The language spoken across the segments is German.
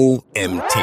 OMT.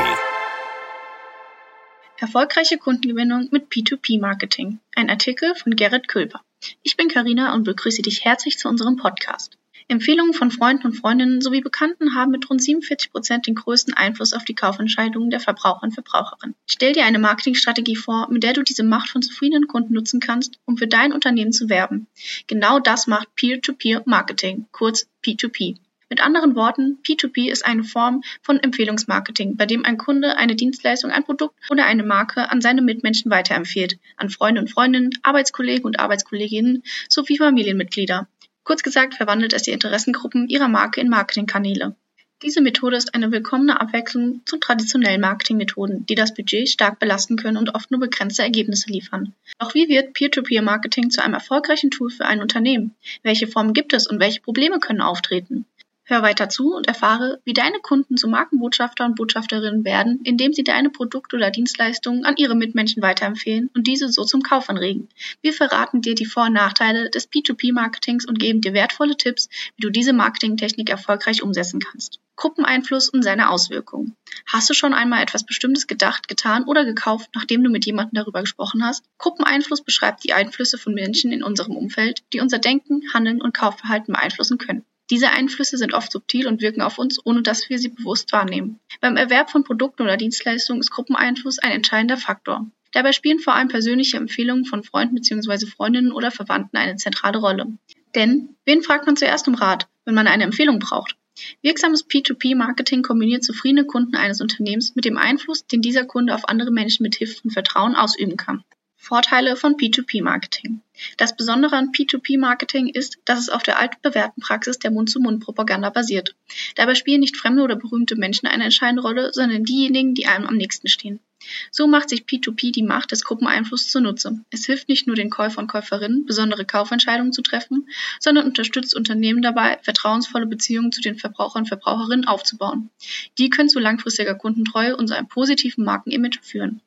Erfolgreiche Kundengewinnung mit P2P-Marketing. Ein Artikel von Gerrit Külper. Ich bin Karina und begrüße dich herzlich zu unserem Podcast. Empfehlungen von Freunden und Freundinnen sowie Bekannten haben mit rund 47 Prozent den größten Einfluss auf die Kaufentscheidungen der Verbraucher und Verbraucherinnen. Stell dir eine Marketingstrategie vor, mit der du diese Macht von zufriedenen Kunden nutzen kannst, um für dein Unternehmen zu werben. Genau das macht Peer-to-Peer-Marketing, kurz P2P. Mit anderen Worten, P2P ist eine Form von Empfehlungsmarketing, bei dem ein Kunde eine Dienstleistung, ein Produkt oder eine Marke an seine Mitmenschen weiterempfiehlt, an Freunde und Freundinnen, Arbeitskollegen und Arbeitskolleginnen sowie Familienmitglieder. Kurz gesagt verwandelt es die Interessengruppen ihrer Marke in Marketingkanäle. Diese Methode ist eine willkommene Abwechslung zu traditionellen Marketingmethoden, die das Budget stark belasten können und oft nur begrenzte Ergebnisse liefern. Doch wie wird Peer-to-Peer-Marketing zu einem erfolgreichen Tool für ein Unternehmen? Welche Formen gibt es und welche Probleme können auftreten? Hör weiter zu und erfahre, wie deine Kunden zu Markenbotschafter und Botschafterinnen werden, indem sie deine Produkte oder Dienstleistungen an ihre Mitmenschen weiterempfehlen und diese so zum Kauf anregen. Wir verraten dir die Vor- und Nachteile des P2P-Marketings und geben dir wertvolle Tipps, wie du diese Marketingtechnik erfolgreich umsetzen kannst. Gruppeneinfluss und seine Auswirkungen. Hast du schon einmal etwas Bestimmtes gedacht, getan oder gekauft, nachdem du mit jemandem darüber gesprochen hast? Gruppeneinfluss beschreibt die Einflüsse von Menschen in unserem Umfeld, die unser Denken, Handeln und Kaufverhalten beeinflussen können. Diese Einflüsse sind oft subtil und wirken auf uns, ohne dass wir sie bewusst wahrnehmen. Beim Erwerb von Produkten oder Dienstleistungen ist Gruppeneinfluss ein entscheidender Faktor. Dabei spielen vor allem persönliche Empfehlungen von Freunden bzw. Freundinnen oder Verwandten eine zentrale Rolle. Denn wen fragt man zuerst um Rat, wenn man eine Empfehlung braucht? Wirksames P2P-Marketing kombiniert zufriedene Kunden eines Unternehmens mit dem Einfluss, den dieser Kunde auf andere Menschen mit Hilfe von Vertrauen ausüben kann. Vorteile von P2P-Marketing. Das Besondere an P2P-Marketing ist, dass es auf der altbewährten Praxis der Mund-zu-Mund-Propaganda basiert. Dabei spielen nicht fremde oder berühmte Menschen eine entscheidende Rolle, sondern diejenigen, die einem am nächsten stehen. So macht sich P2P die Macht des Gruppeneinflusses zunutze. Es hilft nicht nur den Käufer und Käuferinnen, besondere Kaufentscheidungen zu treffen, sondern unterstützt Unternehmen dabei, vertrauensvolle Beziehungen zu den Verbrauchern und Verbraucherinnen aufzubauen. Die können zu langfristiger Kundentreue und zu einem positiven Markenimage führen.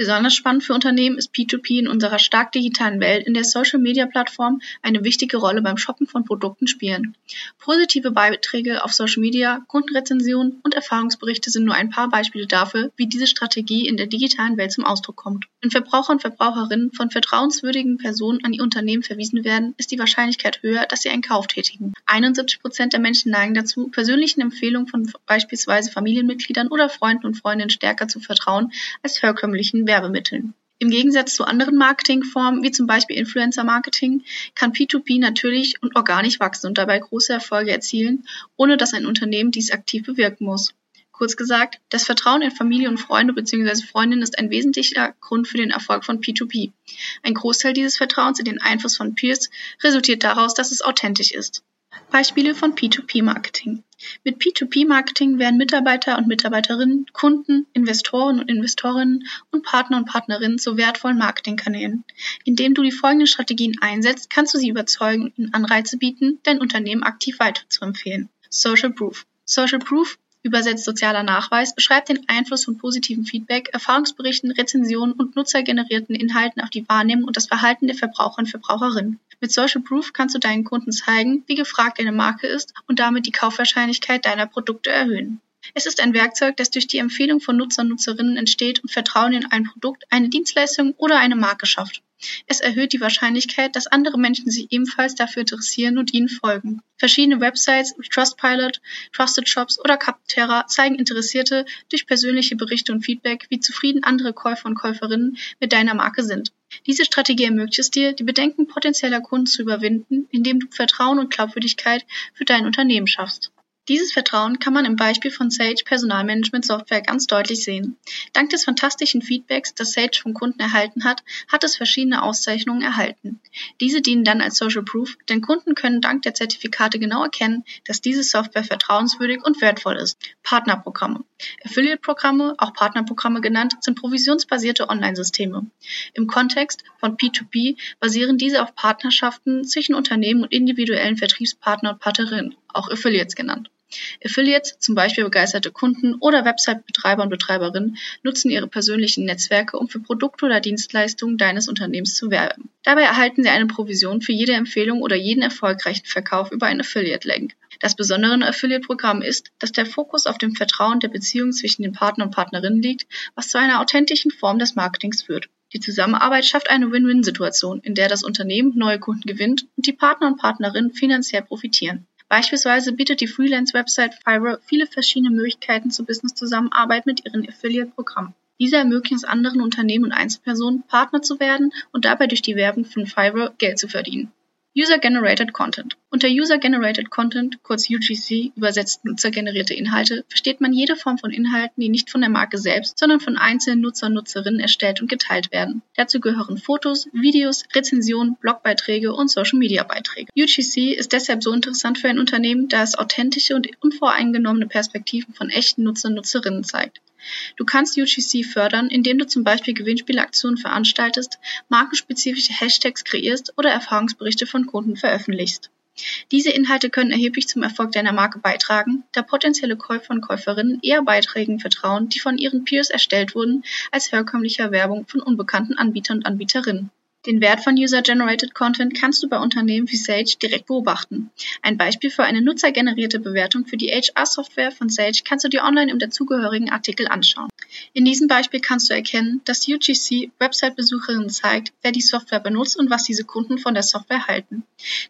Besonders spannend für Unternehmen ist P2P in unserer stark digitalen Welt, in der Social-Media-Plattformen eine wichtige Rolle beim Shoppen von Produkten spielen. Positive Beiträge auf Social Media, Kundenrezensionen und Erfahrungsberichte sind nur ein paar Beispiele dafür, wie diese Strategie in der digitalen Welt zum Ausdruck kommt. Wenn Verbraucher und Verbraucherinnen von vertrauenswürdigen Personen an ihr Unternehmen verwiesen werden, ist die Wahrscheinlichkeit höher, dass sie einen Kauf tätigen. 71 Prozent der Menschen neigen dazu, persönlichen Empfehlungen von beispielsweise Familienmitgliedern oder Freunden und Freundinnen stärker zu vertrauen als herkömmlichen Werbemitteln. Im Gegensatz zu anderen Marketingformen, wie zum Beispiel Influencer-Marketing, kann P2P natürlich und organisch wachsen und dabei große Erfolge erzielen, ohne dass ein Unternehmen dies aktiv bewirken muss. Kurz gesagt, das Vertrauen in Familie und Freunde bzw. Freundinnen ist ein wesentlicher Grund für den Erfolg von P2P. Ein Großteil dieses Vertrauens in den Einfluss von Peers resultiert daraus, dass es authentisch ist. Beispiele von P2P-Marketing. Mit P2P-Marketing werden Mitarbeiter und Mitarbeiterinnen, Kunden, Investoren und Investorinnen und Partner und Partnerinnen zu wertvollen Marketingkanälen. Indem du die folgenden Strategien einsetzt, kannst du sie überzeugen und ihnen Anreize bieten, dein Unternehmen aktiv weiterzuempfehlen. Social Proof. Social Proof übersetzt sozialer Nachweis, beschreibt den Einfluss von positivem Feedback, Erfahrungsberichten, Rezensionen und nutzergenerierten Inhalten auf die Wahrnehmung und das Verhalten der Verbraucher und Verbraucherinnen. Mit Social Proof kannst du deinen Kunden zeigen, wie gefragt deine Marke ist und damit die Kaufwahrscheinlichkeit deiner Produkte erhöhen. Es ist ein Werkzeug, das durch die Empfehlung von Nutzer und Nutzerinnen entsteht und Vertrauen in ein Produkt, eine Dienstleistung oder eine Marke schafft. Es erhöht die Wahrscheinlichkeit, dass andere Menschen sich ebenfalls dafür interessieren und ihnen folgen. Verschiedene Websites wie Trustpilot, Trusted Shops oder Capterra zeigen Interessierte durch persönliche Berichte und Feedback, wie zufrieden andere Käufer und Käuferinnen mit deiner Marke sind. Diese Strategie ermöglicht es dir, die Bedenken potenzieller Kunden zu überwinden, indem du Vertrauen und Glaubwürdigkeit für dein Unternehmen schaffst. Dieses Vertrauen kann man im Beispiel von Sage Personalmanagement Software ganz deutlich sehen. Dank des fantastischen Feedbacks, das Sage vom Kunden erhalten hat, hat es verschiedene Auszeichnungen erhalten. Diese dienen dann als Social Proof, denn Kunden können dank der Zertifikate genau erkennen, dass diese Software vertrauenswürdig und wertvoll ist. Partnerprogramme. Affiliate-Programme, auch Partnerprogramme genannt, sind provisionsbasierte Online-Systeme. Im Kontext von P2P basieren diese auf Partnerschaften zwischen Unternehmen und individuellen Vertriebspartnern und Partnerinnen, auch Affiliates genannt. Affiliates, zum Beispiel begeisterte Kunden oder Website-Betreiber und Betreiberinnen, nutzen ihre persönlichen Netzwerke, um für Produkte oder Dienstleistungen deines Unternehmens zu werben. Dabei erhalten sie eine Provision für jede Empfehlung oder jeden erfolgreichen Verkauf über einen Affiliate-Link. Das Besondere an Affiliate-Programmen ist, dass der Fokus auf dem Vertrauen der Beziehung zwischen den Partner und Partnerinnen liegt, was zu einer authentischen Form des Marketings führt. Die Zusammenarbeit schafft eine Win-Win-Situation, in der das Unternehmen neue Kunden gewinnt und die Partner und Partnerinnen finanziell profitieren. Beispielsweise bietet die Freelance-Website Fiverr viele verschiedene Möglichkeiten zur Business-Zusammenarbeit mit ihren Affiliate-Programmen. Diese ermöglichen es anderen Unternehmen und Einzelpersonen, Partner zu werden und dabei durch die Werbung von Fiverr Geld zu verdienen. User-Generated Content. Unter User-Generated Content, kurz UGC, übersetzt nutzergenerierte Inhalte, versteht man jede Form von Inhalten, die nicht von der Marke selbst, sondern von einzelnen Nutzer und Nutzerinnen erstellt und geteilt werden. Dazu gehören Fotos, Videos, Rezensionen, Blogbeiträge und Social-Media-Beiträge. UGC ist deshalb so interessant für ein Unternehmen, da es authentische und unvoreingenommene Perspektiven von echten Nutzer und Nutzerinnen zeigt. Du kannst UGC fördern, indem du zum Beispiel Gewinnspielaktionen veranstaltest, markenspezifische Hashtags kreierst oder Erfahrungsberichte von Kunden veröffentlichst. Diese Inhalte können erheblich zum Erfolg deiner Marke beitragen, da potenzielle Käufer und Käuferinnen eher Beiträgen vertrauen, die von ihren Peers erstellt wurden, als herkömmlicher Werbung von unbekannten Anbietern und Anbieterinnen. Den Wert von User-Generated Content kannst du bei Unternehmen wie Sage direkt beobachten. Ein Beispiel für eine nutzergenerierte Bewertung für die HR-Software von Sage kannst du dir online im dazugehörigen Artikel anschauen. In diesem Beispiel kannst du erkennen, dass UGC Website-Besucherinnen zeigt, wer die Software benutzt und was diese Kunden von der Software halten.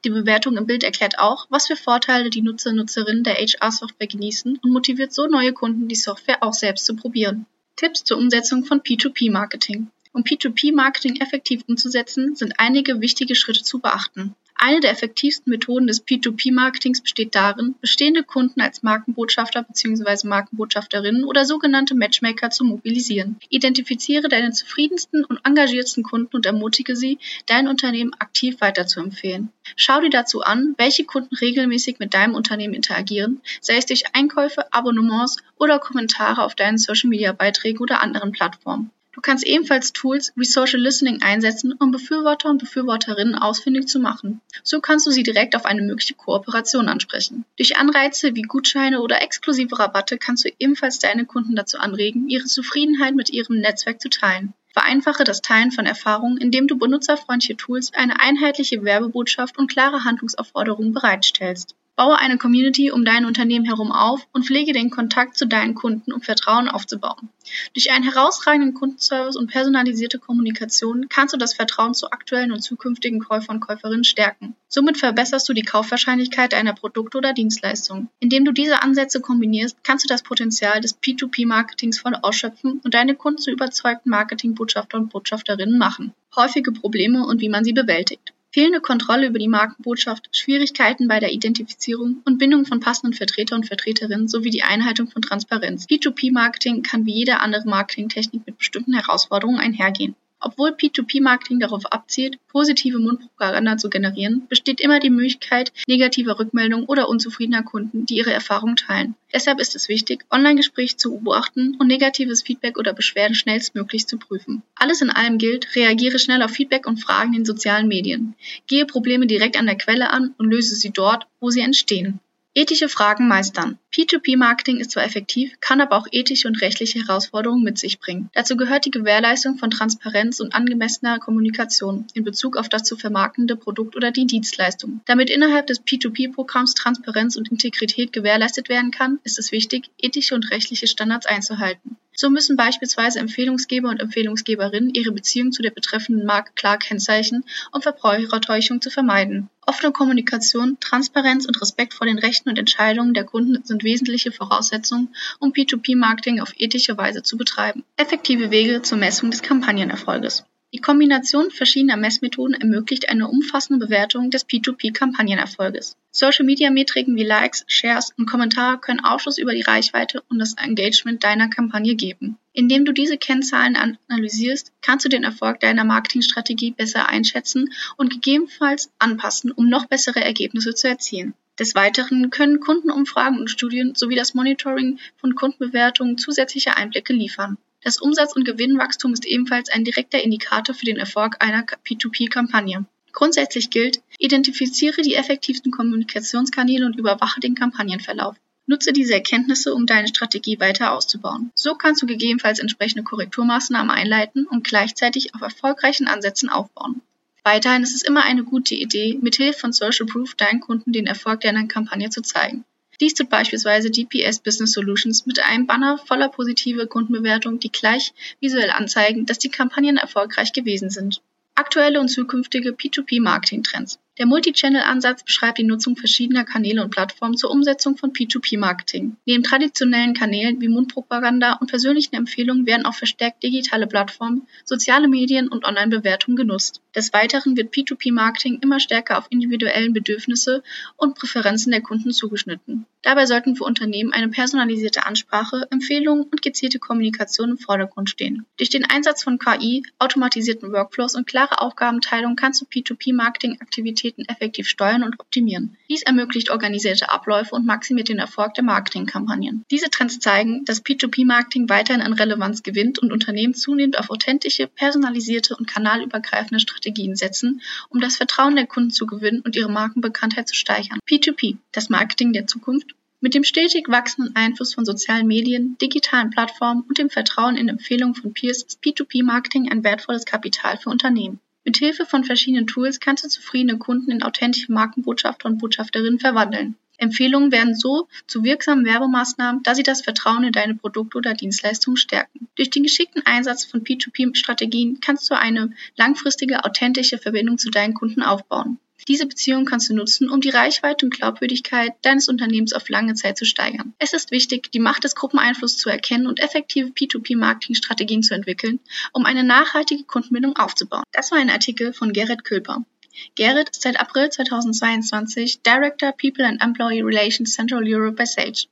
Die Bewertung im Bild erklärt auch, was für Vorteile die Nutzer und Nutzerinnen der HR-Software genießen und motiviert so neue Kunden, die Software auch selbst zu probieren. Tipps zur Umsetzung von P2P-Marketing. Um P2P-Marketing effektiv umzusetzen, sind einige wichtige Schritte zu beachten. Eine der effektivsten Methoden des P2P-Marketings besteht darin, bestehende Kunden als Markenbotschafter bzw. Markenbotschafterinnen oder sogenannte Matchmaker zu mobilisieren. Identifiziere deine zufriedensten und engagiertsten Kunden und ermutige sie, dein Unternehmen aktiv weiterzuempfehlen. Schau dir dazu an, welche Kunden regelmäßig mit deinem Unternehmen interagieren, sei es durch Einkäufe, Abonnements oder Kommentare auf deinen Social-Media-Beiträgen oder anderen Plattformen. Du kannst ebenfalls Tools wie Social Listening einsetzen, um Befürworter und Befürworterinnen ausfindig zu machen. So kannst du sie direkt auf eine mögliche Kooperation ansprechen. Durch Anreize wie Gutscheine oder exklusive Rabatte kannst du ebenfalls deine Kunden dazu anregen, ihre Zufriedenheit mit ihrem Netzwerk zu teilen. Vereinfache das Teilen von Erfahrungen, indem du benutzerfreundliche Tools, eine einheitliche Werbebotschaft und klare Handlungsaufforderungen bereitstellst. Baue eine Community um dein Unternehmen herum auf und pflege den Kontakt zu deinen Kunden, um Vertrauen aufzubauen. Durch einen herausragenden Kundenservice und personalisierte Kommunikation kannst du das Vertrauen zu aktuellen und zukünftigen Käufern und Käuferinnen stärken. Somit verbesserst du die Kaufwahrscheinlichkeit deiner Produkte oder Dienstleistungen. Indem du diese Ansätze kombinierst, kannst du das Potenzial des P2P-Marketings voll ausschöpfen und deine Kunden zu überzeugten Marketingbotschafter und Botschafterinnen machen. Häufige Probleme und wie man sie bewältigt fehlende Kontrolle über die Markenbotschaft, Schwierigkeiten bei der Identifizierung und Bindung von passenden Vertreter und Vertreterinnen sowie die Einhaltung von Transparenz. P2P-Marketing kann wie jede andere Marketingtechnik mit bestimmten Herausforderungen einhergehen. Obwohl P2P-Marketing darauf abzielt, positive Mundpropaganda zu generieren, besteht immer die Möglichkeit negativer Rückmeldungen oder unzufriedener Kunden, die ihre Erfahrungen teilen. Deshalb ist es wichtig, Online-Gespräche zu beobachten und negatives Feedback oder Beschwerden schnellstmöglich zu prüfen. Alles in allem gilt, reagiere schnell auf Feedback und Fragen in sozialen Medien. Gehe Probleme direkt an der Quelle an und löse sie dort, wo sie entstehen. Ethische Fragen meistern. P2P-Marketing ist zwar effektiv, kann aber auch ethische und rechtliche Herausforderungen mit sich bringen. Dazu gehört die Gewährleistung von Transparenz und angemessener Kommunikation in Bezug auf das zu vermarktende Produkt oder die Dienstleistung. Damit innerhalb des P2P-Programms Transparenz und Integrität gewährleistet werden kann, ist es wichtig, ethische und rechtliche Standards einzuhalten. So müssen beispielsweise Empfehlungsgeber und Empfehlungsgeberinnen ihre Beziehung zu der betreffenden Marke klar kennzeichnen, um Verbrauchertäuschung zu vermeiden. Offene Kommunikation, Transparenz und Respekt vor den Rechten und Entscheidungen der Kunden sind wesentliche Voraussetzungen, um P2P-Marketing auf ethische Weise zu betreiben. Effektive Wege zur Messung des Kampagnenerfolges. Die Kombination verschiedener Messmethoden ermöglicht eine umfassende Bewertung des P2P-Kampagnenerfolges. Social-Media-Metriken wie Likes, Shares und Kommentare können Aufschluss über die Reichweite und das Engagement deiner Kampagne geben. Indem du diese Kennzahlen analysierst, kannst du den Erfolg deiner Marketingstrategie besser einschätzen und gegebenenfalls anpassen, um noch bessere Ergebnisse zu erzielen. Des Weiteren können Kundenumfragen und Studien sowie das Monitoring von Kundenbewertungen zusätzliche Einblicke liefern. Das Umsatz- und Gewinnwachstum ist ebenfalls ein direkter Indikator für den Erfolg einer P2P-Kampagne. Grundsätzlich gilt, identifiziere die effektivsten Kommunikationskanäle und überwache den Kampagnenverlauf. Nutze diese Erkenntnisse, um deine Strategie weiter auszubauen. So kannst du gegebenenfalls entsprechende Korrekturmaßnahmen einleiten und gleichzeitig auf erfolgreichen Ansätzen aufbauen. Weiterhin ist es immer eine gute Idee, mithilfe von Social Proof deinen Kunden den Erfolg deiner Kampagne zu zeigen. Dies tut beispielsweise DPS Business Solutions mit einem Banner voller positive Kundenbewertungen, die gleich visuell anzeigen, dass die Kampagnen erfolgreich gewesen sind. Aktuelle und zukünftige P2P-Marketing-Trends. Der Multi-Channel-Ansatz beschreibt die Nutzung verschiedener Kanäle und Plattformen zur Umsetzung von P2P-Marketing. Neben traditionellen Kanälen wie Mundpropaganda und persönlichen Empfehlungen werden auch verstärkt digitale Plattformen, soziale Medien und Online-Bewertungen genutzt. Des Weiteren wird P2P-Marketing immer stärker auf individuellen Bedürfnisse und Präferenzen der Kunden zugeschnitten. Dabei sollten für Unternehmen eine personalisierte Ansprache, Empfehlungen und gezielte Kommunikation im Vordergrund stehen. Durch den Einsatz von KI, automatisierten Workflows und klare Aufgabenteilung kannst du P2P-Marketing-Aktivitäten Aktivitäten effektiv steuern und optimieren. Dies ermöglicht organisierte Abläufe und maximiert den Erfolg der Marketingkampagnen. Diese Trends zeigen, dass P2P-Marketing weiterhin an Relevanz gewinnt und Unternehmen zunehmend auf authentische, personalisierte und kanalübergreifende Strategien setzen, um das Vertrauen der Kunden zu gewinnen und ihre Markenbekanntheit zu steigern. P2P, das Marketing der Zukunft, mit dem stetig wachsenden Einfluss von sozialen Medien, digitalen Plattformen und dem Vertrauen in Empfehlungen von Peers ist P2P-Marketing ein wertvolles Kapital für Unternehmen. Mit Hilfe von verschiedenen Tools kannst du zufriedene Kunden in authentische Markenbotschafter und Botschafterinnen verwandeln. Empfehlungen werden so zu wirksamen Werbemaßnahmen, da sie das Vertrauen in deine Produkte oder Dienstleistungen stärken. Durch den geschickten Einsatz von P2P-Strategien kannst du eine langfristige, authentische Verbindung zu deinen Kunden aufbauen. Diese Beziehung kannst du nutzen, um die Reichweite und Glaubwürdigkeit deines Unternehmens auf lange Zeit zu steigern. Es ist wichtig, die Macht des Gruppeneinflusses zu erkennen und effektive P2P-Marketing-Strategien zu entwickeln, um eine nachhaltige Kundenbindung aufzubauen. Das war ein Artikel von Gerrit Külper. Gerrit ist seit April 2022 Director People and Employee Relations Central Europe bei Sage.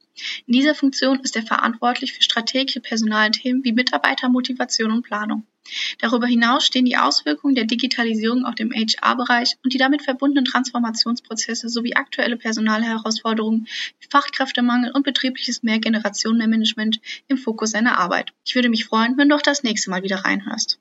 In dieser Funktion ist er verantwortlich für strategische Personalthemen wie Mitarbeitermotivation und Planung. Darüber hinaus stehen die Auswirkungen der Digitalisierung auf dem HR-Bereich und die damit verbundenen Transformationsprozesse sowie aktuelle Personalherausforderungen wie Fachkräftemangel und betriebliches Mehrgenerationenmanagement im Fokus seiner Arbeit. Ich würde mich freuen, wenn du auch das nächste Mal wieder reinhörst.